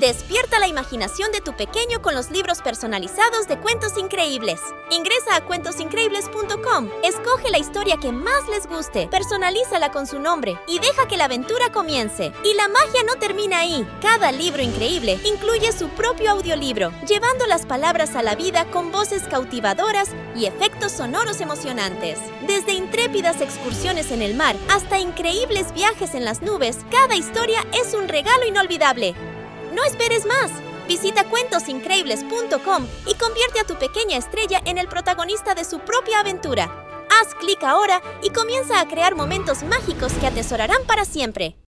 Despierta la imaginación de tu pequeño con los libros personalizados de Cuentos Increíbles. Ingresa a cuentosincreíbles.com, escoge la historia que más les guste, personalízala con su nombre y deja que la aventura comience. Y la magia no termina ahí. Cada libro increíble incluye su propio audiolibro, llevando las palabras a la vida con voces cautivadoras y efectos sonoros emocionantes. Desde intrépidas excursiones en el mar hasta increíbles viajes en las nubes, cada historia es un regalo inolvidable. No esperes más. Visita cuentosincreíbles.com y convierte a tu pequeña estrella en el protagonista de su propia aventura. Haz clic ahora y comienza a crear momentos mágicos que atesorarán para siempre.